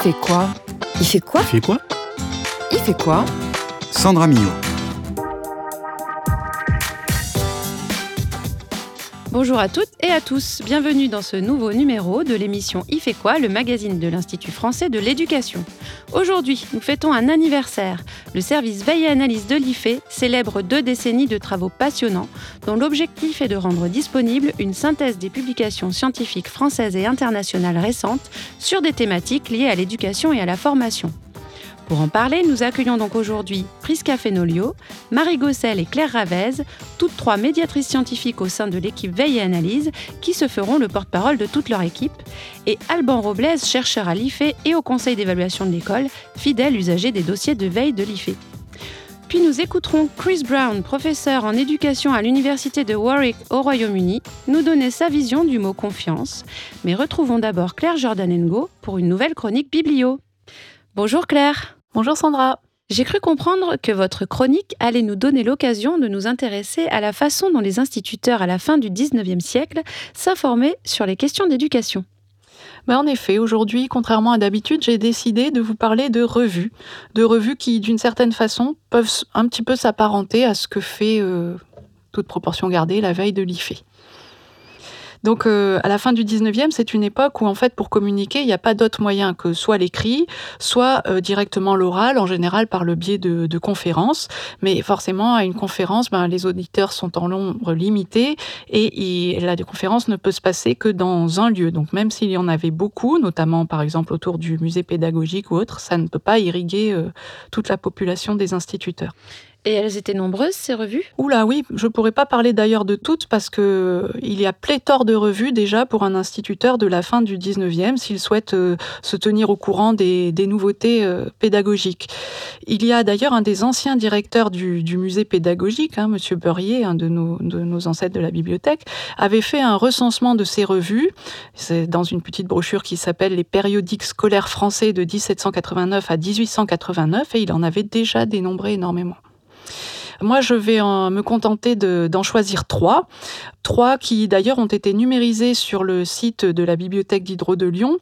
fait quoi Il fait quoi Il fait quoi Il fait quoi Sandra Millot. Bonjour à toutes et à tous, bienvenue dans ce nouveau numéro de l'émission Il fait quoi, le magazine de l'Institut français de l'éducation. Aujourd'hui, nous fêtons un anniversaire. Le service Veille et Analyse de l'IFE célèbre deux décennies de travaux passionnants dont l'objectif est de rendre disponible une synthèse des publications scientifiques françaises et internationales récentes sur des thématiques liées à l'éducation et à la formation. Pour en parler, nous accueillons donc aujourd'hui Prisca Fenolio, Marie Gossel et Claire Ravez, toutes trois médiatrices scientifiques au sein de l'équipe Veille et Analyse, qui se feront le porte-parole de toute leur équipe, et Alban Robles, chercheur à l'IFE et au conseil d'évaluation de l'école, fidèle usager des dossiers de veille de l'IFE. Puis nous écouterons Chris Brown, professeur en éducation à l'université de Warwick au Royaume-Uni, nous donner sa vision du mot confiance. Mais retrouvons d'abord Claire Jordanengo pour une nouvelle chronique biblio. Bonjour Claire. Bonjour Sandra. J'ai cru comprendre que votre chronique allait nous donner l'occasion de nous intéresser à la façon dont les instituteurs à la fin du 19e siècle s'informaient sur les questions d'éducation. Ben en effet, aujourd'hui, contrairement à d'habitude, j'ai décidé de vous parler de revues. De revues qui, d'une certaine façon, peuvent un petit peu s'apparenter à ce que fait, euh, toute proportion gardée, la veille de l'IFE. Donc euh, à la fin du 19e, c'est une époque où en fait pour communiquer, il n'y a pas d'autre moyen que soit l'écrit, soit euh, directement l'oral, en général par le biais de, de, conférences. Mais forcément, à une conférence, ben, les auditeurs sont en nombre limité et, la conférence ne peut se passer que dans un lieu. Donc même s'il y en avait beaucoup, notamment par exemple autour du musée pédagogique ou autre, ça ne peut pas irriguer euh, toute la population des instituteurs. Et elles étaient nombreuses, ces revues? Oula, oui, je ne pourrais pas parler d'ailleurs de toutes parce que il y a pléthore de revues déjà pour un instituteur de la fin du 19e s'il souhaite euh, se tenir au courant des, nouveautés euh, pédagogiques. Il y a d'ailleurs un des anciens directeurs du, musée pédagogique, hein, Monsieur Beurrier, un de nos, ancêtres de la bibliothèque, avait fait un recensement de ces revues. Dans une petite brochure qui s'appelle Les périodiques scolaires français de 1789 à 1889 et il en avait déjà dénombré énormément. Moi, je vais en, me contenter d'en choisir trois. Trois qui, d'ailleurs, ont été numérisés sur le site de la Bibliothèque d'Hydro de Lyon,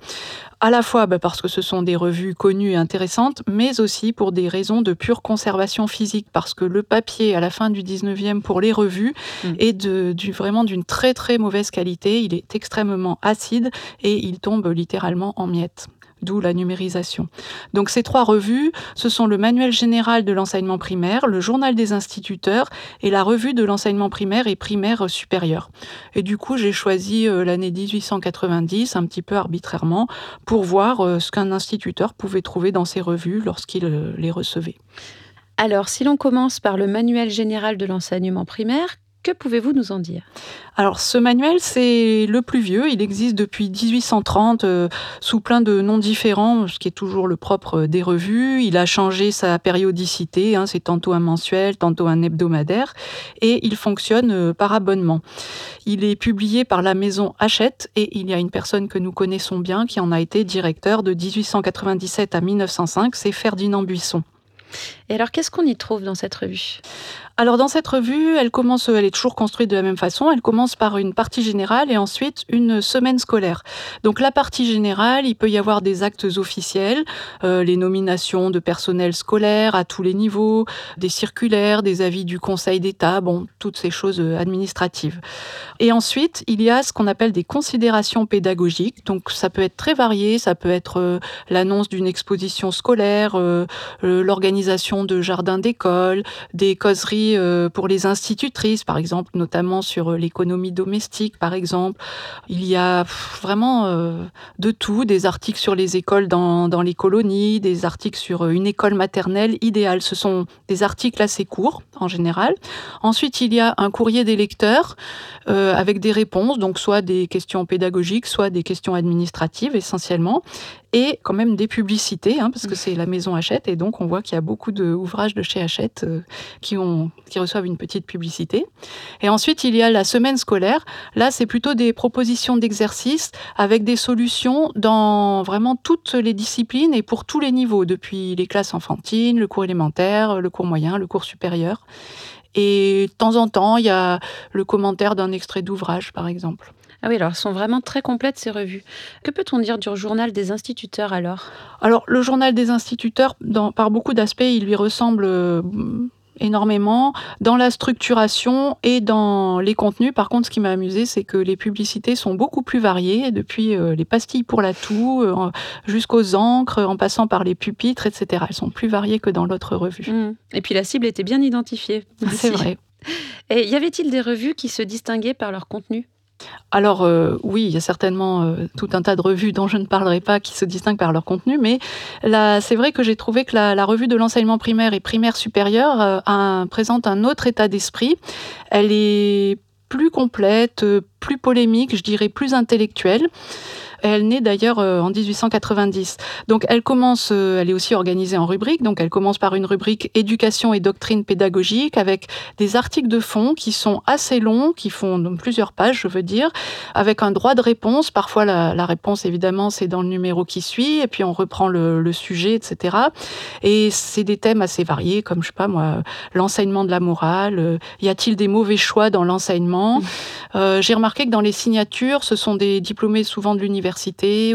à la fois bah, parce que ce sont des revues connues et intéressantes, mais aussi pour des raisons de pure conservation physique, parce que le papier, à la fin du 19e, pour les revues, mmh. est de, du, vraiment d'une très très mauvaise qualité. Il est extrêmement acide et il tombe littéralement en miettes d'où la numérisation. Donc ces trois revues, ce sont le manuel général de l'enseignement primaire, le journal des instituteurs et la revue de l'enseignement primaire et primaire supérieur. Et du coup, j'ai choisi euh, l'année 1890, un petit peu arbitrairement, pour voir euh, ce qu'un instituteur pouvait trouver dans ces revues lorsqu'il euh, les recevait. Alors, si l'on commence par le manuel général de l'enseignement primaire, que pouvez-vous nous en dire? Alors, ce manuel, c'est le plus vieux. Il existe depuis 1830 euh, sous plein de noms différents, ce qui est toujours le propre des revues. Il a changé sa périodicité. Hein, c'est tantôt un mensuel, tantôt un hebdomadaire. Et il fonctionne euh, par abonnement. Il est publié par la maison Hachette et il y a une personne que nous connaissons bien qui en a été directeur de 1897 à 1905. C'est Ferdinand Buisson. Et alors, qu'est-ce qu'on y trouve dans cette revue? Alors dans cette revue, elle commence, elle est toujours construite de la même façon. Elle commence par une partie générale et ensuite une semaine scolaire. Donc la partie générale, il peut y avoir des actes officiels, euh, les nominations de personnel scolaire à tous les niveaux, des circulaires, des avis du Conseil d'État, bon, toutes ces choses administratives. Et ensuite, il y a ce qu'on appelle des considérations pédagogiques. Donc ça peut être très varié, ça peut être euh, l'annonce d'une exposition scolaire, euh, l'organisation de jardins d'école, des causeries euh, pour les institutrices, par exemple, notamment sur l'économie domestique, par exemple. Il y a vraiment euh, de tout, des articles sur les écoles dans, dans les colonies, des articles sur une école maternelle idéale. Ce sont des articles assez courts, en général. Ensuite, il y a un courrier des lecteurs euh, avec des réponses, donc soit des questions pédagogiques, soit des questions administratives essentiellement et quand même des publicités, hein, parce que c'est la maison Hachette, et donc on voit qu'il y a beaucoup d'ouvrages de chez Hachette euh, qui, ont, qui reçoivent une petite publicité. Et ensuite, il y a la semaine scolaire. Là, c'est plutôt des propositions d'exercices avec des solutions dans vraiment toutes les disciplines et pour tous les niveaux, depuis les classes enfantines, le cours élémentaire, le cours moyen, le cours supérieur. Et de temps en temps, il y a le commentaire d'un extrait d'ouvrage, par exemple. Ah oui, alors elles sont vraiment très complètes ces revues. Que peut-on dire du journal des instituteurs alors? Alors le journal des instituteurs, par beaucoup d'aspects, il lui ressemble euh, énormément dans la structuration et dans les contenus. Par contre, ce qui m'a amusé, c'est que les publicités sont beaucoup plus variées, depuis euh, les pastilles pour la toux euh, jusqu'aux encres, en passant par les pupitres, etc. Elles sont plus variées que dans l'autre revue. Mmh. Et puis la cible était bien identifiée. C'est vrai. Et y avait-il des revues qui se distinguaient par leur contenu? Alors euh, oui, il y a certainement euh, tout un tas de revues dont je ne parlerai pas qui se distinguent par leur contenu, mais c'est vrai que j'ai trouvé que la, revue de l'enseignement primaire et primaire supérieur euh, présente un autre état d'esprit. Elle est plus complète, plus polémique, je dirais plus intellectuelle. Elle naît d'ailleurs euh, en 1890. Donc elle commence, euh, elle est aussi organisée en rubriques. Donc elle commence par une rubrique éducation et doctrine pédagogique avec des articles de fond qui sont assez longs, qui font plusieurs pages, je veux dire, avec un droit de réponse. Parfois la, réponse évidemment c'est dans le numéro qui suit et puis on reprend le, sujet, etc. Et c'est des thèmes assez variés comme je sais pas moi, l'enseignement de la morale. Euh, y a-t-il des mauvais choix dans l'enseignement? J'ai remarqué que dans les signatures, ce sont des diplômés souvent de l'université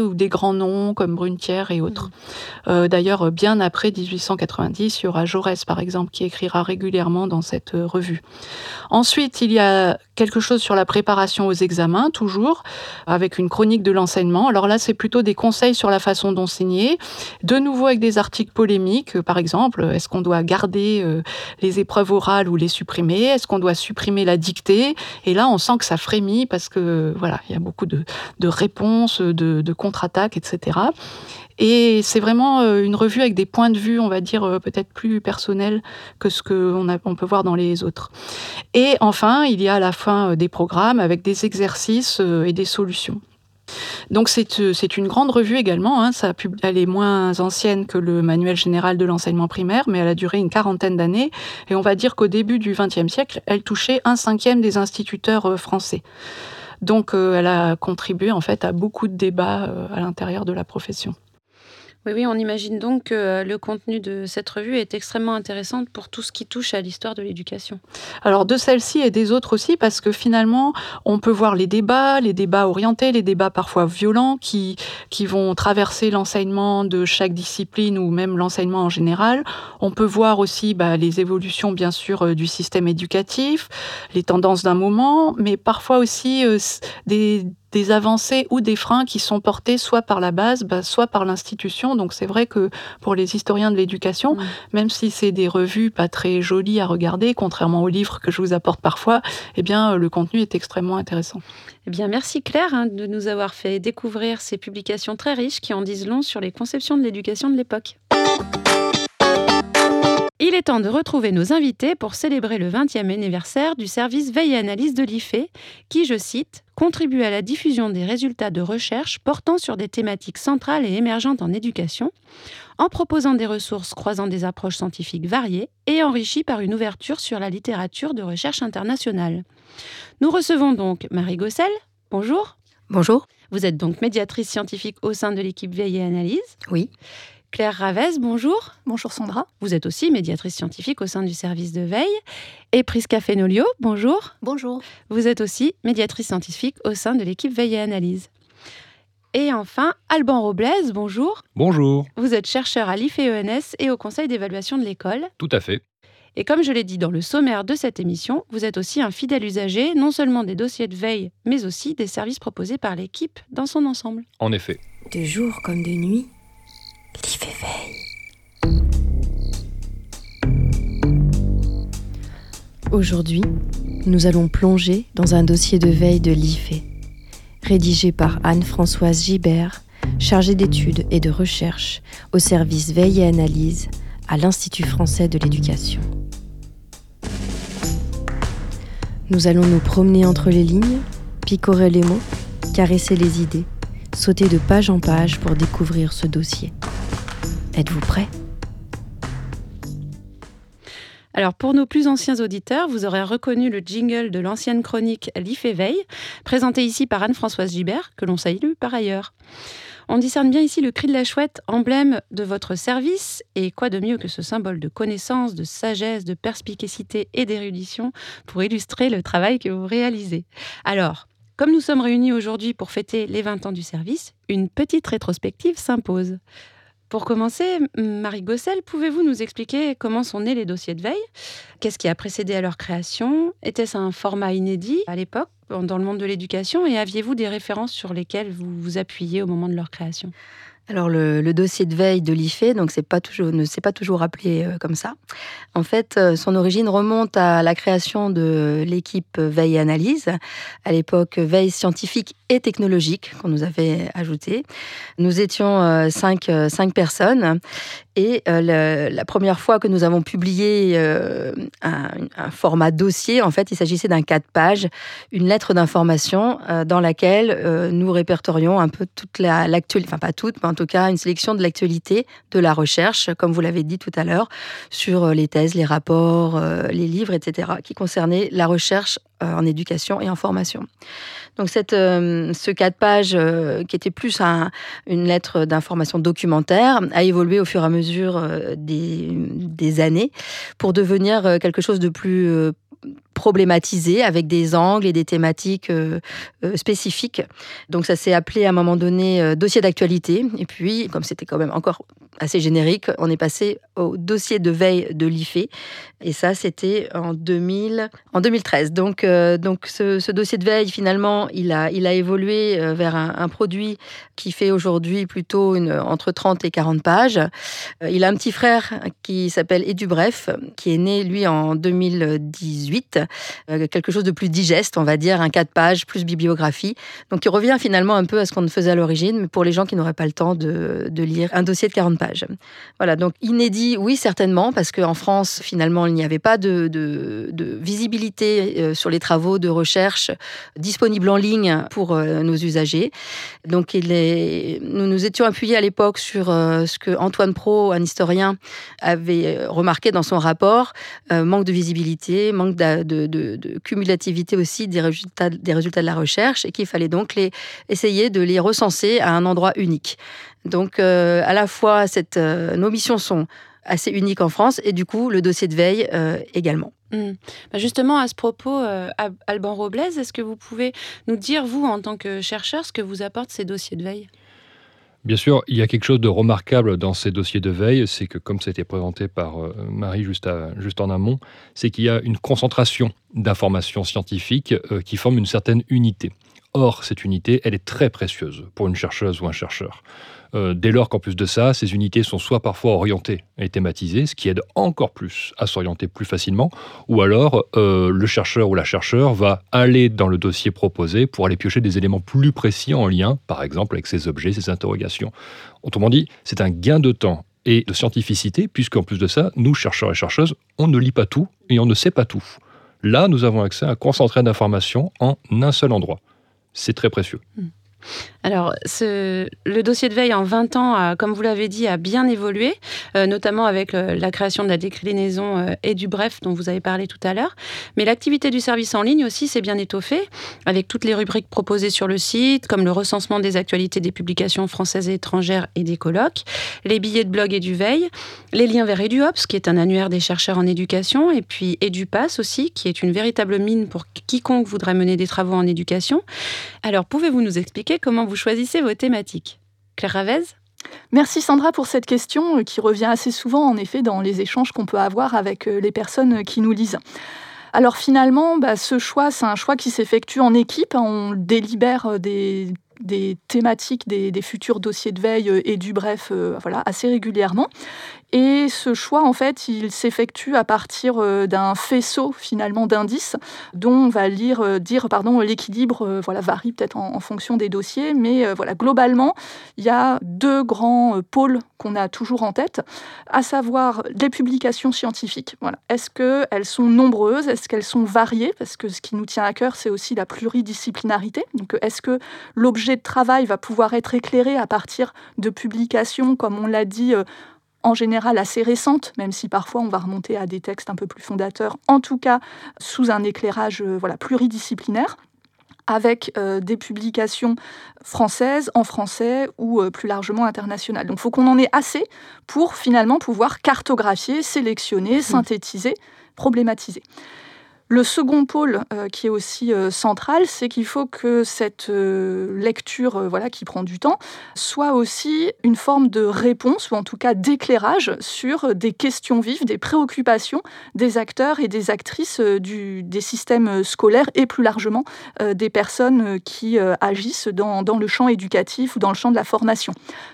ou des grands noms comme Brunetière et autres. Mm. Euh, d'ailleurs, bien après 1890, il y aura Jaurès, par exemple, qui écrira régulièrement dans cette euh, revue. Ensuite, il y a quelque chose sur la préparation aux examens, toujours, avec une chronique de l'enseignement. Alors là, c'est plutôt des conseils sur la façon d'enseigner, de nouveau avec des articles polémiques, par exemple, est-ce qu'on doit garder euh, les épreuves orales ou les supprimer? Est-ce qu'on doit supprimer la dictée? Et là, on sent que ça frémit parce que, voilà, il y a beaucoup de, de réponses, de, contre-attaque, etc. Et c'est vraiment euh, une revue avec des points de vue, on va dire, euh, peut-être plus personnels que ce qu'on on peut voir dans les autres. Et enfin, il y a à la fin euh, des programmes avec des exercices et des solutions. Donc c'est une grande revue également, hein. ça, elle est moins ancienne que le manuel général de l'enseignement primaire, mais elle a duré une quarantaine d'années, et on va dire qu'au début du XXe siècle, elle touchait un cinquième des instituteurs français. Donc elle a contribué en fait à beaucoup de débats à l'intérieur de la profession. Oui, oui, on imagine donc que euh, le contenu de cette revue est extrêmement intéressant pour tout ce qui touche à l'histoire de l'éducation. Alors de celle-ci et des autres aussi, parce que finalement, on peut voir les débats, les débats orientés, les débats parfois violents qui, qui vont traverser l'enseignement de chaque discipline ou même l'enseignement en général. On peut voir aussi bah, les évolutions, bien sûr, euh, du système éducatif, les tendances d'un moment, mais parfois aussi euh, des des avancées ou des freins qui sont portés soit par la base, bah, soit par l'institution. Donc c'est vrai que pour les historiens de l'éducation, même si c'est des revues pas très jolies à regarder, contrairement aux livres que je vous apporte parfois, eh bien le contenu est extrêmement intéressant. Eh bien, merci Claire hein, de nous avoir fait découvrir ces publications très riches qui en disent long sur les conceptions de l'éducation de l'époque. Il est temps de retrouver nos invités pour célébrer le 20e anniversaire du service Veille et Analyse de l'IFE, qui, je cite, contribue à la diffusion des résultats de recherche portant sur des thématiques centrales et émergentes en éducation, en proposant des ressources croisant des approches scientifiques variées et enrichies par une ouverture sur la littérature de recherche internationale. Nous recevons donc Marie Gossel. Bonjour. Bonjour. Vous êtes donc médiatrice scientifique au sein de l'équipe Veille et Analyse. Oui. Claire Ravès, bonjour. Bonjour Sandra. Vous êtes aussi médiatrice scientifique au sein du service de veille. Et Prisca Fenolio, bonjour. Bonjour. Vous êtes aussi médiatrice scientifique au sein de l'équipe Veille et Analyse. Et enfin, Alban Robles, bonjour. Bonjour. Vous êtes chercheur à l'IFENS et au conseil d'évaluation de l'école. Tout à fait. Et comme je l'ai dit dans le sommaire de cette émission, vous êtes aussi un fidèle usager, non seulement des dossiers de veille, mais aussi des services proposés par l'équipe dans son ensemble. En effet. De jour comme de nuit, Aujourd'hui, nous allons plonger dans un dossier de veille de l'IFE, rédigé par Anne-Françoise Gibert, chargée d'études et de recherche au service veille et analyse à l'Institut français de l'éducation. Nous allons nous promener entre les lignes, picorer les mots, caresser les idées, sauter de page en page pour découvrir ce dossier. Êtes-vous prêt? Alors pour nos plus anciens auditeurs, vous aurez reconnu le jingle de l'ancienne chronique L'IF éveille, présenté ici par Anne-Françoise Gibert, que l'on salue par ailleurs. On discerne bien ici le cri de la chouette, emblème de votre service, et quoi de mieux que ce symbole de connaissance, de sagesse, de perspicacité et d'érudition pour illustrer le travail que vous réalisez. Alors, comme nous sommes réunis aujourd'hui pour fêter les 20 ans du service, une petite rétrospective s'impose. Pour commencer, Marie Gossel, pouvez-vous nous expliquer comment sont nés les dossiers de veille? Qu'est-ce qui a précédé à leur création? Était-ce un format inédit à l'époque dans le monde de l'éducation? Et aviez-vous des références sur lesquelles vous vous appuyez au moment de leur création? Alors le, dossier de veille de l'IFE, donc c'est pas toujours, ne s'est pas toujours appelé euh, comme ça. En fait, euh, son origine remonte à la création de l'équipe Veille Analyse, à l'époque Veille scientifique et technologique qu'on nous avait ajouté. Nous étions euh, cinq, cinq personnes et la première fois que nous avons publié un, format dossier, en fait, il s'agissait d'un quatre pages, une lettre d'information dans laquelle nous répertorions un peu toute l'actualité, enfin pas toute, mais en tout cas une sélection de l'actualité de la recherche, comme vous l'avez dit tout à l'heure, sur euh, les thèses, les rapports, euh, les livres, etc., qui concernaient la recherche euh, en éducation et en formation. Donc cette, ce cas de page, qui était plus une lettre d'information documentaire, a évolué au fur et à mesure des, des années pour devenir quelque chose de plus problématisé avec des angles et des thématiques euh, euh, spécifiques. Donc ça s'est appelé à un moment donné euh, dossier d'actualité. Et puis, comme c'était quand même encore assez générique, on est passé au dossier de veille de l'IFE. Et ça, c'était en, 2000, en 2013. Donc, donc ce, dossier de veille, finalement, il a, il a évolué vers un, produit qui fait aujourd'hui plutôt une, entre 30 et 40 pages. Il a un petit frère qui s'appelle Edu Bref, qui est né, lui, en 2018 euh, quelque chose de plus digeste, on va dire, un cas de page, plus bibliographie. Donc il revient finalement un peu à ce qu'on faisait à l'origine, mais pour les gens qui n'auraient pas le temps de, lire un dossier de 40 pages. Voilà, donc inédit, oui, certainement, parce qu'en France, finalement, il n'y avait pas de, visibilité euh, sur les travaux de recherche disponibles en ligne pour euh, nos usagers. Donc nous nous étions appuyés à l'époque sur ce que Antoine Pro, un historien, avait remarqué dans son rapport, manque de visibilité, manque de, de, cumulativité aussi des résultats, des résultats de la recherche et qu'il fallait donc les, essayer de les recenser à un endroit unique. Donc euh, à la fois, cette, euh, nos missions sont assez uniques en France et du coup le dossier de veille euh, également. Hmm. Bah, justement, à ce propos, Alban Robles, est-ce que vous pouvez nous dire, vous, en tant que chercheur, ce que vous apportent ces dossiers de veille? Bien sûr, il y a quelque chose de remarquable dans ces dossiers de veille, c'est que, comme ça a été présenté par euh, Marie juste, juste en amont, c'est qu'il y a une concentration d'informations scientifiques euh, qui forment une certaine unité. Or, cette unité, elle est très précieuse pour une chercheuse ou un chercheur. Euh, dès lors qu'en plus de ça, ces unités sont soit parfois orientées et thématisées, ce qui aide encore plus à s'orienter plus facilement, ou alors euh, le chercheur ou la chercheur va aller dans le dossier proposé pour aller piocher des éléments plus précis en lien, par exemple, avec ses objets, ses interrogations. Autrement dit, c'est un gain de temps et de scientificité, puisqu'en plus de ça, nous, chercheurs et chercheuses, on ne lit pas tout et on ne sait pas tout. Là, nous avons accès à un concentré d'informations en un seul endroit. C'est très précieux. Hmm. Alors, le dossier de veille en 20 ans, comme vous l'avez dit, a bien évolué, euh, notamment avec euh, la création de la déclinaison euh, et du dont vous avez parlé tout à l'heure. Mais l'activité du service en ligne aussi s'est bien étoffée, avec toutes les rubriques proposées sur le site, comme le recensement des actualités des publications françaises et étrangères et des colloques, les billets de blog et du veille, les liens vers EduOps, qui est un annuaire des chercheurs en éducation, et puis EduPass aussi, qui est une véritable mine pour quiconque voudrait mener des travaux en éducation. Alors, pouvez-vous nous expliquer comment vous choisissez vos thématiques. Claire Ravez Merci Sandra pour cette question euh, qui revient assez souvent en effet dans les échanges qu'on peut avoir avec euh, les personnes qui nous lisent. Alors finalement, bah, ce choix, c'est un choix qui s'effectue en équipe. On délibère euh, des, thématiques des, futurs dossiers de veille et du bref assez régulièrement. Et ce choix, en fait, il s'effectue à partir euh, d'un faisceau finalement d'indices dont on va lire, euh, dire pardon l'équilibre euh, voilà varie peut-être en, fonction des dossiers, mais voilà globalement il y a deux grands pôles qu'on a toujours en tête, à savoir les publications scientifiques. Voilà, est-ce qu'elles sont nombreuses, est-ce qu'elles sont variées, parce que ce qui nous tient à cœur c'est aussi la pluridisciplinarité. Donc est-ce que l'objet de travail va pouvoir être éclairé à partir de publications, comme on l'a dit en général assez récentes, même si parfois on va remonter à des textes un peu plus fondateurs, en tout cas sous un éclairage euh, voilà, pluridisciplinaire avec euh, des publications françaises, en français ou euh, plus largement internationales. Donc il faut qu'on en ait assez pour finalement pouvoir cartographier, sélectionner, mmh. synthétiser, problématiser. Le second pôle euh, qui est aussi euh, central, c'est qu'il faut que cette euh, lecture voilà, qui prend du temps soit aussi une forme de réponse ou en tout cas d'éclairage sur des questions vives, des préoccupations des acteurs et des actrices des systèmes scolaires et plus largement des personnes qui agissent dans, dans, le champ éducatif ou dans le champ de la formation.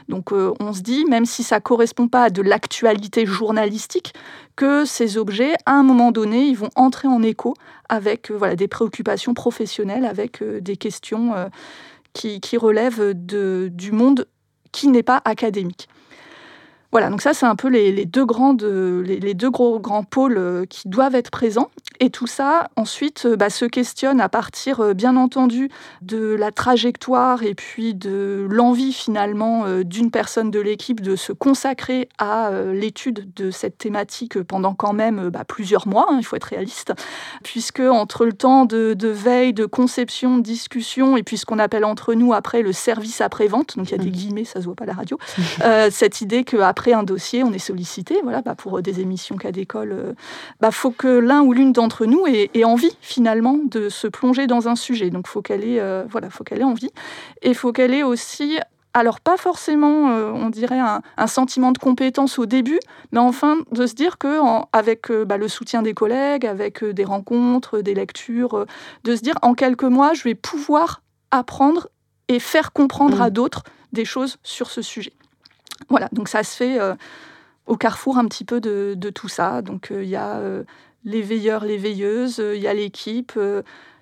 Donc on se dit, même si ça ne correspond pas à de l'actualité journalistique, que ces objets, à un moment donné, ils vont entrer en écho avec euh, voilà, des préoccupations professionnelles, avec euh, des questions euh, qui, relèvent du monde qui n'est pas académique. Voilà, donc ça, c'est un peu les, deux grandes, les, deux gros grands pôles euh, qui doivent être présents. Et tout ça, ensuite, euh, bah, se questionne à partir, euh, bien entendu, de la trajectoire et puis de l'envie, finalement, d'une personne de l'équipe de se consacrer à l'étude de cette thématique pendant quand même bah, plusieurs mois, hein, il faut être réaliste, puisque entre le temps de, de, veille, de conception, de discussion, et puis ce qu'on appelle entre nous après le service après-vente, donc il y a des mmh. guillemets, ça se voit pas à la radio, cette idée qu'après après un dossier, on est sollicité, voilà, bah, pour des émissions cas d'école. il euh, bah, faut que l'un ou l'une d'entre nous ait, envie finalement de se plonger dans un sujet. Donc, faut qu'elle ait, euh, voilà, faut qu'elle ait envie, et faut qu'elle ait aussi alors pas forcément, euh, on dirait, un, sentiment de compétence au début, mais enfin de se dire que avec bah, le soutien des collègues, avec des rencontres, des lectures, de se dire en quelques mois, je vais pouvoir apprendre et faire comprendre mmh. à d'autres des choses sur ce sujet. Voilà, donc ça se fait euh, au carrefour un petit peu de, tout ça. Donc euh, il y a euh, les veilleurs, les veilleuses, il y a l'équipe.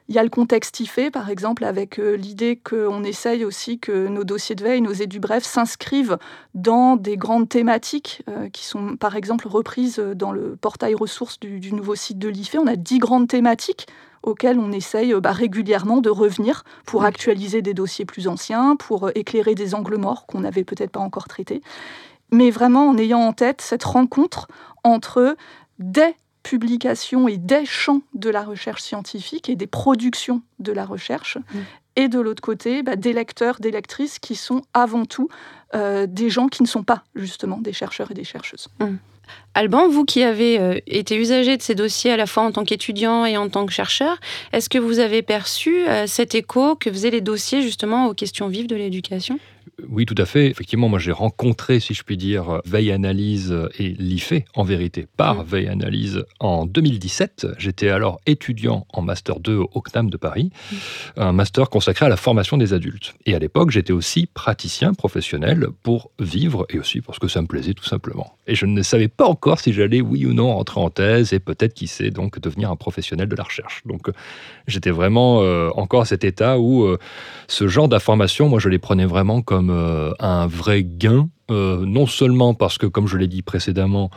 il y a le contexte IFE, par exemple, avec l'idée qu'on essaye aussi que nos dossiers de veille, nos édus brefs, s'inscrivent dans des grandes thématiques qui sont, par exemple, reprises dans le portail ressources du, du nouveau site de l'IFE. On a dix grandes thématiques auxquels on essaye bah, régulièrement de revenir pour actualiser des dossiers plus anciens, pour euh, éclairer des angles morts qu'on n'avait peut-être pas encore traités, mais vraiment en ayant en tête cette rencontre entre des publications et des champs de la recherche scientifique et des productions de la recherche, mmh. et de l'autre côté, bah, des lecteurs, des lectrices qui sont avant tout euh, des gens qui ne sont pas justement des chercheurs et des chercheuses. Mmh. Alban, vous qui avez euh, été usager de ces dossiers à la fois en tant qu'étudiant et en tant que chercheur, est-ce que vous avez perçu euh, cet écho que faisaient les dossiers justement aux questions vives de l'éducation? Oui, tout à fait. Effectivement, moi j'ai rencontré, si je puis dire, Veille Analyse et l'IFE, en vérité, par mm. Veille Analyse en 2017. J'étais alors étudiant en Master 2 au CNAM de Paris, mm. un master consacré à la formation des adultes. Et à l'époque, j'étais aussi praticien professionnel pour vivre et aussi parce que ça me plaisait tout simplement. Et je ne savais pas encore si j'allais, oui ou non, rentrer en thèse et peut-être, qui sait, donc devenir un professionnel de la recherche. Donc j'étais vraiment euh, encore à cet état où euh, ce genre d'informations, moi je les prenais vraiment comme euh, un vrai gain, euh, non seulement parce que, comme je l'ai dit précédemment,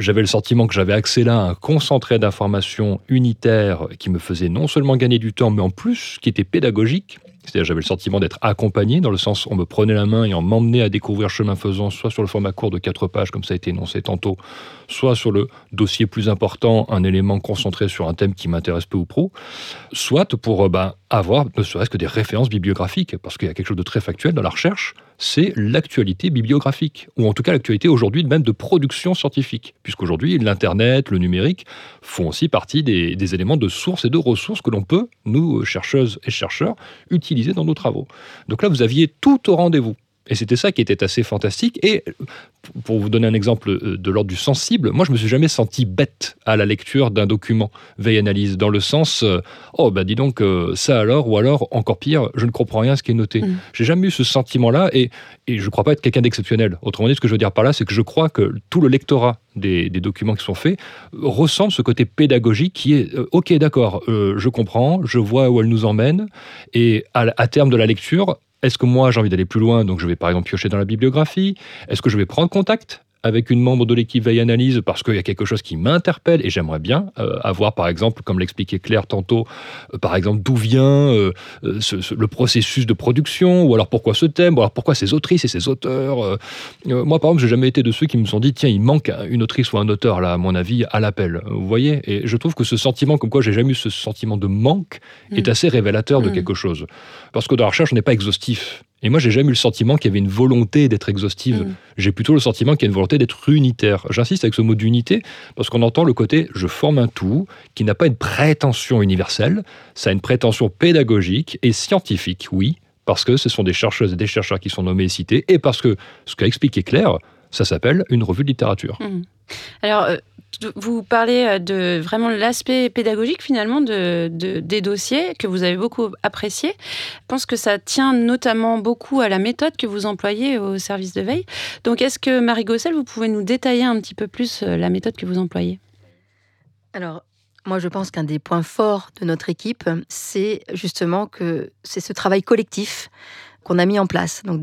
j'avais le sentiment que j'avais accès là à un concentré d'informations unitaires qui me faisait non seulement gagner du temps, mais en plus qui était pédagogique. C'est-à-dire j'avais le sentiment d'être accompagné, dans le sens on me prenait la main et on m'emmenait à découvrir chemin faisant, soit sur le format court de quatre pages, comme ça a été énoncé tantôt, soit sur le dossier plus important, un élément concentré sur un thème qui m'intéresse peu ou pro, soit pour euh, ben, avoir ne serait-ce que des références bibliographiques, parce qu'il y a quelque chose de très factuel dans la recherche, c'est l'actualité bibliographique, ou en tout cas l'actualité aujourd'hui même de production scientifique, puisqu'aujourd'hui l'Internet, le numérique font aussi partie des, éléments de sources et de ressources que l'on peut, nous, chercheuses et chercheurs, utiliser dans nos travaux. Donc là, vous aviez tout au rendez-vous. Et c'était ça qui était assez fantastique. Et pour vous donner un exemple euh, de l'ordre du sensible, moi je me suis jamais senti bête à la lecture d'un document veille analyse, dans le sens euh, oh bah dis donc euh, ça alors ou alors encore pire, je ne comprends rien à ce qui est noté. Mm. J'ai jamais eu ce sentiment-là et, et je ne crois pas être quelqu'un d'exceptionnel. Autrement dit, ce que je veux dire par là, c'est que je crois que tout le lectorat des, des, documents qui sont faits ressent ce côté pédagogique qui est ok d'accord, je comprends, je vois où elle nous emmène et à terme de la lecture, est-ce que moi j'ai envie d'aller plus loin, donc je vais par exemple piocher dans la bibliographie? Est-ce que je vais prendre contact? Avec une membre de l'équipe Veille Analyse parce qu'il y a quelque chose qui m'interpelle et j'aimerais bien euh, avoir, par exemple, comme l'expliquait Claire tantôt, euh, par exemple, d'où vient euh, le processus de production ou alors pourquoi ce thème, ou alors pourquoi ces autrices et ces auteurs. moi, par exemple, j'ai jamais été de ceux qui me sont dit, tiens, il manque une autrice ou un auteur, là, à mon avis, à l'appel. Vous voyez Et je trouve que ce sentiment, comme quoi j'ai jamais eu ce sentiment de manque, est mm. assez révélateur de mm. quelque chose. Parce que dans la recherche, on n'est pas exhaustif. Et moi, j'ai jamais eu le sentiment qu'il y avait une volonté d'être exhaustive. Mm. J'ai plutôt le sentiment qu'il y a une volonté d'être unitaire. J'insiste avec ce mot d'unité parce qu'on entend le côté je forme un tout qui n'a pas une prétention universelle, ça a une prétention pédagogique et scientifique, oui, parce que ce sont des chercheuses et des chercheurs qui sont nommés et cités, et parce que ce qu'a expliqué Claire, ça s'appelle une revue de littérature. Mm. Alors, euh, vous parlez euh, de vraiment l'aspect pédagogique finalement de, de- des dossiers que vous avez beaucoup apprécié. Je pense que ça tient notamment beaucoup à la méthode que vous employez au service de veille. Donc, est-ce que Marie Gossel, vous pouvez nous détailler un petit peu plus euh, la méthode que vous employez? Alors, moi, je pense qu'un des points forts de notre équipe, c'est justement que c'est ce travail collectif qu'on a mis en place. Donc,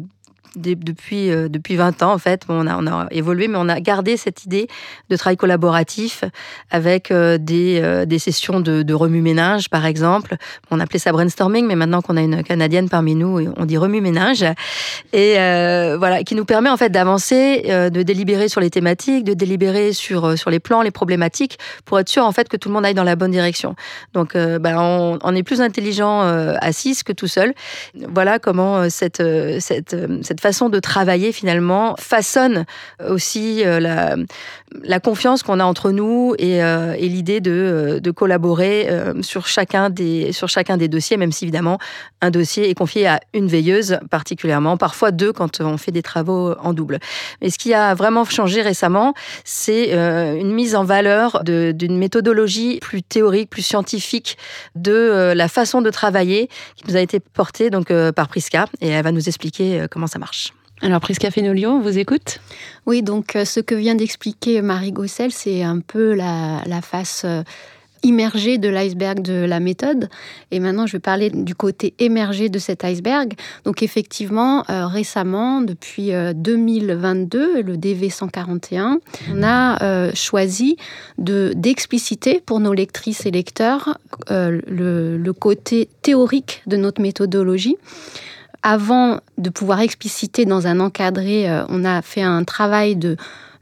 depuis, euh, depuis 20 ans, en fait, on, a, on a évolué, mais on a gardé cette idée de travail collaboratif avec euh, des, euh, des sessions de, remue-ménage, par exemple. On appelait ça brainstorming, mais maintenant qu'on a une Canadienne parmi nous, on dit remue-ménage. Et voilà, qui nous permet en fait d'avancer, de délibérer sur les thématiques, de délibérer sur, sur les plans, les problématiques, pour être sûr en fait que tout le monde aille dans la bonne direction. Donc, ben, on, est plus intelligent à que tout seul. Voilà comment cette, cette, cette façon de travailler finalement façonne aussi euh, la, confiance qu'on a entre nous et, euh, l'idée de, euh, collaborer euh, sur, chacun des, sur chacun des dossiers, même si évidemment un dossier est confié à une veilleuse particulièrement, parfois deux quand on fait des travaux en double. Mais ce qui a vraiment changé récemment, c'est euh, une mise en valeur d'une méthodologie plus théorique, plus scientifique de euh, la façon de travailler qui nous a été portée donc euh, par Prisca et elle va nous expliquer euh, comment ça marche. Alors, Prisca Fenolio, on vous écoute Oui, donc euh, ce que vient d'expliquer Marie Gossel, c'est un peu la, la face euh, immergée de l'iceberg de la méthode. Et maintenant, je vais parler du côté émergé de cet iceberg. Donc effectivement, euh, récemment, depuis euh, 2022, le DV 141, on a euh, choisi de d'expliciter pour nos lectrices et lecteurs euh, le, le côté théorique de notre méthodologie avant de pouvoir expliciter dans un encadré, euh, on a fait un travail de,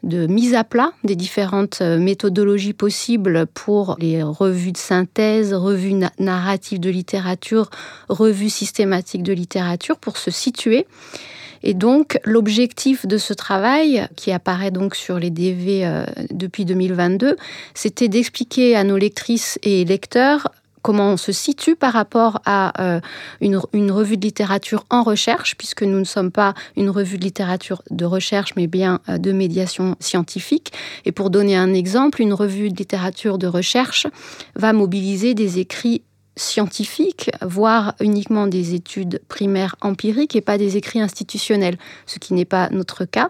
mise à plat des différentes euh, méthodologies possibles pour les revues de synthèse, revues na- narratives de littérature, revues systématiques de littérature pour se situer. Et donc, l'objectif de ce travail, qui apparaît donc sur les DV euh, depuis 2022, c'était d'expliquer à nos lectrices et lecteurs comment on se situe par rapport à euh, une, revue de littérature en recherche, puisque nous ne sommes pas une revue de littérature de recherche, mais bien euh, de médiation scientifique. Et pour donner un exemple, une revue de littérature de recherche va mobiliser des écrits scientifiques, voire uniquement des études primaires empiriques et pas des écrits institutionnels, ce qui n'est pas notre cas.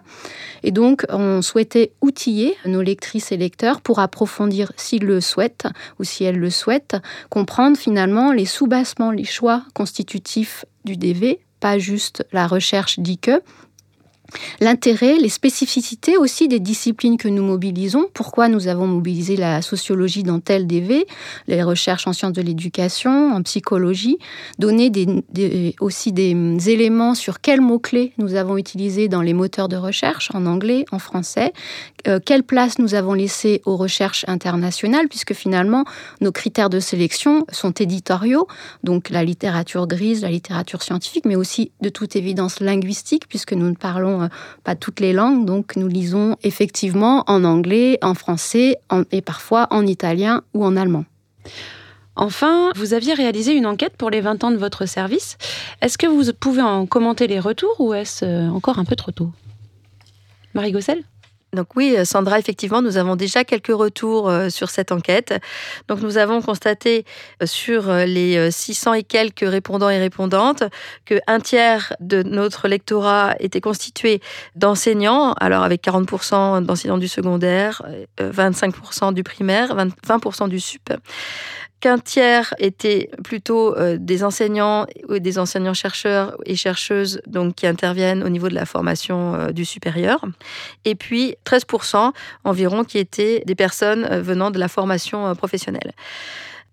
Et donc, on souhaitait outiller nos lectrices et lecteurs pour approfondir, s'ils le souhaitent ou si elles le souhaitent, comprendre finalement les sous-bassements, les choix constitutifs du DV, pas juste la recherche dit que, L'intérêt, les spécificités aussi des disciplines que nous mobilisons. Pourquoi nous avons mobilisé la sociologie dans tel DV, les recherches en sciences de l'éducation, en psychologie, donner aussi des éléments sur quels mots-clés nous avons utilisés dans les moteurs de recherche, en anglais, en français, euh, quelle place nous avons laissé aux recherches internationales, puisque finalement, nos critères de sélection sont éditoriaux, donc la littérature grise, la littérature scientifique, mais aussi de toute évidence linguistique, puisque nous ne parlons euh, pas toutes les langues, donc nous lisons effectivement en anglais, en français et parfois en italien ou en allemand. Enfin, vous aviez réalisé une enquête pour les 20 ans de votre service. Est-ce que vous pouvez en commenter les retours ou est-ce euh, encore un peu trop tôt? Marie Gossel Donc oui, euh, Sandra, effectivement, nous avons déjà quelques retours euh, sur cette enquête. Donc nous avons constaté euh, sur les euh, 600 et quelques répondants et répondantes que un tiers de notre lectorat était constitué d'enseignants, alors avec 40% d'enseignants du secondaire, euh, 25% du primaire, 20 20% du sup qu'un tiers était plutôt euh, des enseignants ou des enseignants-chercheurs et chercheuses qui interviennent au niveau de la formation euh, du supérieur et puis 13% environ qui étaient des personnes euh, venant de la formation professionnelle.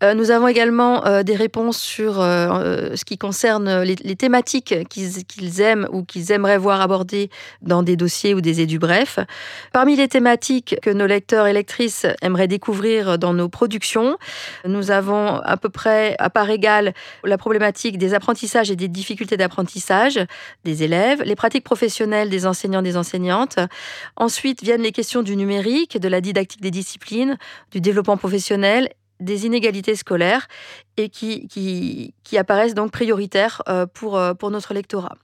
Euh, nous avons également euh, des réponses sur euh, ce qui concerne les, thématiques qu'ils aiment ou qu'ils aimeraient voir abordées dans des dossiers ou des édus brefs. Parmi les thématiques que nos lecteurs et lectrices aimeraient découvrir dans nos productions, nous avons à peu près à part égale la problématique des apprentissages et des difficultés d'apprentissage des élèves, les pratiques professionnelles des enseignants et des enseignantes. Ensuite viennent les questions du numérique, de la didactique des disciplines, du développement professionnel des inégalités scolaires et qui, apparaissent donc prioritaires euh, pour, euh, pour notre lectorat.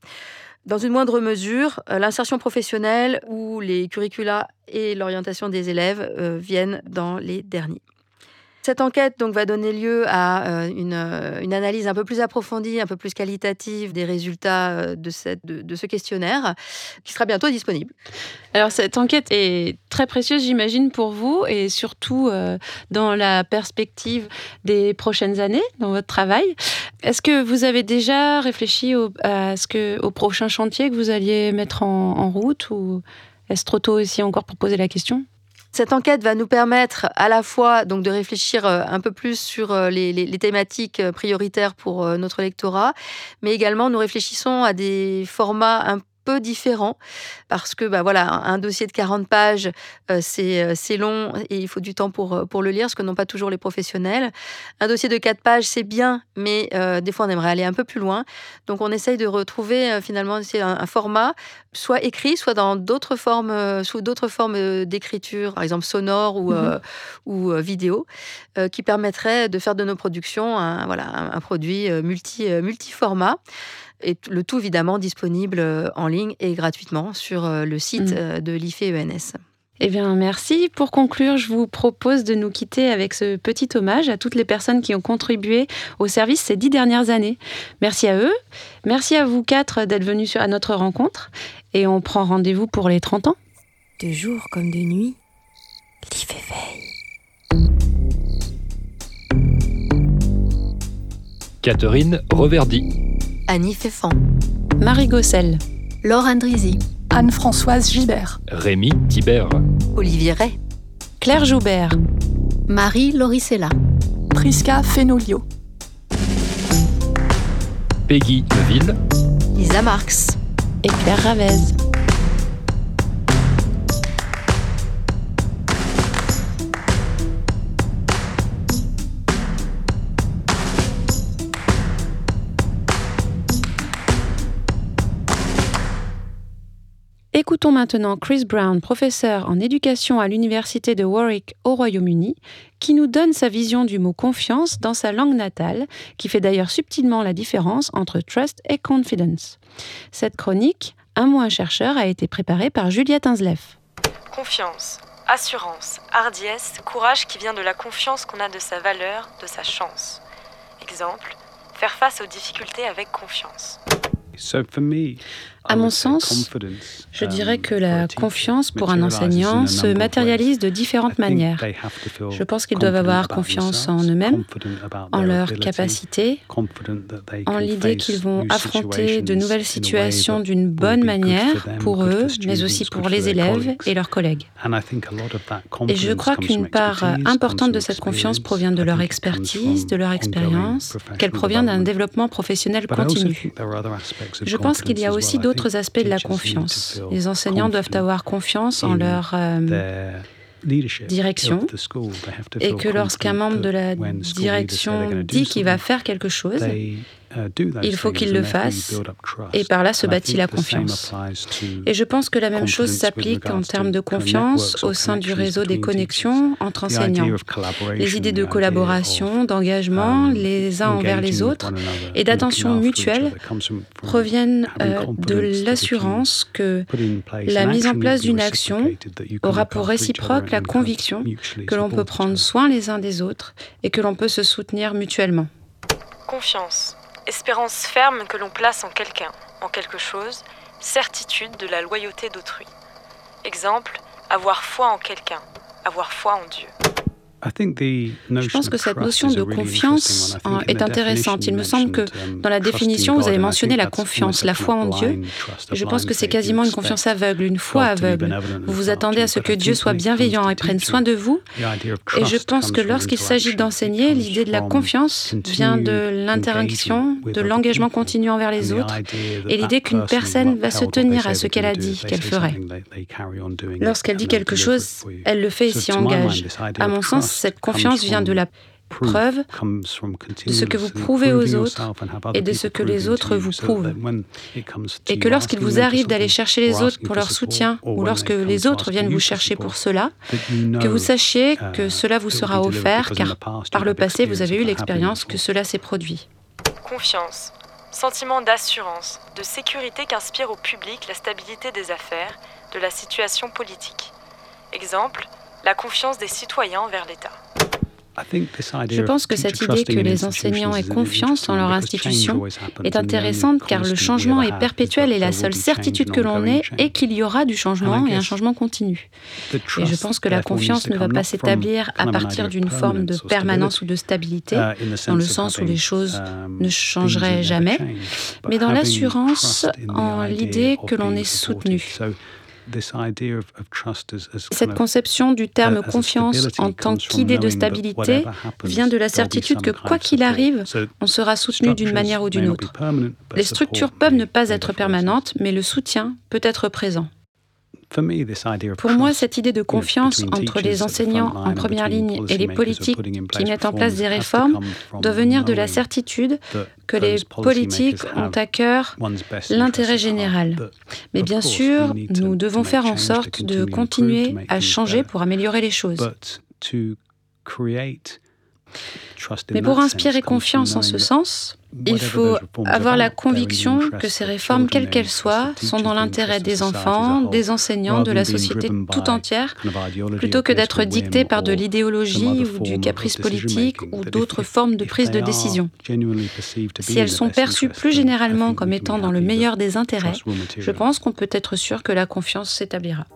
Dans une moindre mesure, euh, l'insertion professionnelle ou les curricula et l'orientation des élèves viennent dans les derniers. Cette enquête donc va donner lieu à euh, euh, une, analyse un peu plus approfondie, un peu plus qualitative des résultats euh, de, ce questionnaire, qui sera bientôt disponible. Alors cette enquête est très précieuse, j'imagine, pour vous, et surtout dans la perspective des prochaines années dans votre travail. Est-ce que vous avez déjà réfléchi au, à ce que, au prochain chantier que vous alliez mettre en, en route, ou est-ce trop tôt aussi encore pour poser la question? Cette enquête va nous permettre à la fois de réfléchir euh, un peu plus sur euh, les, thématiques euh, prioritaires pour notre lectorat, mais également nous réfléchissons à des formats un peu différent parce que bah voilà un dossier de 40 pages euh, euh, c'est long et il faut du temps pour euh, pour le lire ce que n'ont pas toujours les professionnels. Un dossier de 4 pages c'est bien mais des fois on aimerait aller un peu plus loin. Donc on essaye de retrouver finalement un, format soit écrit soit dans d'autres formes sous d'autres formes d'écriture par exemple sonore ou mm-hmm. ou vidéo qui permettrait de faire de nos productions un voilà un, produit multi multi format et le tout évidemment disponible euh, en ligne et gratuitement sur euh, le site mm. euh, de l'IFE-ENS. Eh bien, merci. Pour conclure, je vous propose de nous quitter avec ce petit hommage à toutes les personnes qui ont contribué au service ces dix dernières années. Merci à eux. Merci à vous quatre d'être venus à notre rencontre. Et on prend rendez-vous pour les 30 ans. De jour comme de nuit, l'IFE veille. Catherine Reverdy. Annie Féfan, Marie Gossel, Laure Andrizi, Anne-Françoise Gibert, Rémi Thibert, Olivier Ray, Claire Joubert, Marie Loricella, Prisca Fenolio, Peggy Neville, Lisa Marx. Et Claire Ravez. Écoutons maintenant Chris Brown, professeur en éducation à l'Université de Warwick au Royaume-Uni, qui nous donne sa vision du mot confiance dans sa langue natale, qui fait d'ailleurs subtilement la différence entre trust et confidence. Cette chronique, Un mot un chercheur, a été préparée par Juliette Insleff. Confiance, assurance, hardiesse, courage qui vient de la confiance qu'on a de sa valeur, de sa chance. Exemple, faire face aux difficultés avec confiance. À mon sens, je dirais um, que la confiance pour un enseignant se matérialise de différentes manières. Je pense qu'ils doivent avoir confiance en eux-mêmes, en leurs capacités, en l'idée qu'ils vont affronter de nouvelles situations d'une bonne manière pour eux, mais aussi pour les élèves et leurs collègues. Et je crois qu'une part importante de cette confiance provient de leur expertise, de leur expérience, qu'elle provient d'un développement professionnel continu. Je pense qu'il y a aussi d'autres aspects de la confiance. Les enseignants doivent avoir confiance en leur euh, direction et que lorsqu'un membre de la direction dit qu'il va faire quelque chose, il faut qu'il le fasse et par là se bâtit la confiance. Et je pense que la même chose s'applique en termes de confiance au sein du réseau des connexions entre enseignants. Les idées de collaboration, d'engagement um, les uns envers les autres et d'attention mutuelle proviennent euh, de l'assurance que la mise en place d'une action aura pour réciproque la conviction que l'on peut prendre soin les uns des autres et que l'on peut se soutenir mutuellement. Confiance espérance ferme que l'on place en quelqu'un, en quelque chose, certitude de la loyauté d'autrui. Exemple, avoir foi en quelqu'un, avoir foi en Dieu. Je pense que cette notion de confiance est intéressante. Il me semble que um, dans la définition, vous avez mentionné la confiance, la foi en Dieu. Je pense que c'est quasiment une confiance aveugle, une foi aveugle. Vous vous attendez à ce que Dieu soit bienveillant et prenne soin de vous. Et je pense que lorsqu'il s'agit d'enseigner, l'idée de la confiance vient de l'interaction, de l'engagement continu envers les autres, et l'idée qu'une personne va se tenir à ce qu'elle a dit qu'elle ferait. Lorsqu'elle dit quelque chose, elle le fait et s'y engage. À mon sens, cette confiance vient de la preuve de ce que vous prouvez aux autres et de ce que les autres vous prouvent. Et que lorsqu'il vous arrive d'aller chercher les autres pour leur soutien ou lorsque les autres viennent vous chercher pour cela, que vous sachiez que cela vous sera offert car par le passé vous avez eu l'expérience que cela s'est produit. Confiance, sentiment d'assurance, de sécurité qu'inspire au public la stabilité des affaires, de la situation politique. Exemple, la confiance des citoyens envers l'État. Je pense que cette idée que les enseignants aient confiance en leur institution est intéressante car le changement est perpétuel et la seule certitude que l'on ait est qu'il y aura du changement et un changement continu. Et je pense que la confiance ne va pas s'établir à partir d'une forme de permanence ou de stabilité, uh, dans le sens où les choses um, ne changeraient jamais, mais dans l'assurance en l'idée que l'on est soutenu. Cette conception du terme confiance en tant qu'idée de stabilité vient de la certitude que quoi qu'il arrive, on sera soutenu d'une manière ou d'une autre. Les structures peuvent ne pas être permanentes, mais le soutien peut être présent. Pour moi, cette idée de confiance entre les enseignants en première ligne et les politiques qui mettent en place des réformes doit venir de la certitude que les politiques ont à cœur l'intérêt général. Mais bien sûr, nous devons faire en sorte de continuer à changer pour améliorer les choses. Mais pour inspirer confiance en ce sens, il faut avoir la conviction que ces réformes, quelles qu'elles soient, sont dans l'intérêt des enfants, des enseignants, de la société tout entière, plutôt que d'être dictées par de l'idéologie ou du caprice politique ou d'autres formes de prise de décision. Si elles sont perçues plus généralement comme étant dans le meilleur des intérêts, je pense qu'on peut être sûr que la confiance s'établira.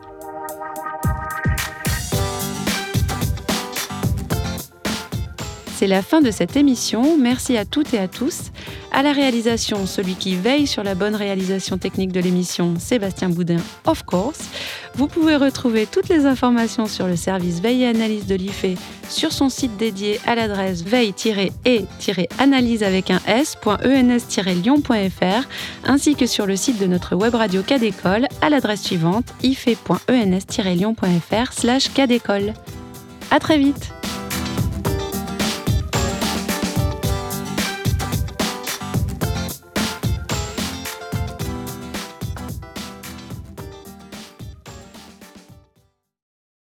C'est la fin de cette émission. Merci à toutes et à tous. À la réalisation, celui qui veille sur la bonne réalisation technique de l'émission, Sébastien Boudin, of course. Vous pouvez retrouver toutes les informations sur le service veille et analyse de l'IFE sur son site dédié à l'adresse veille-et-analyse avec un s.ens-lyon.fr ainsi que sur le site de notre web radio Cadécole à l'adresse suivante ife.ens-lyon.fr slash. À très vite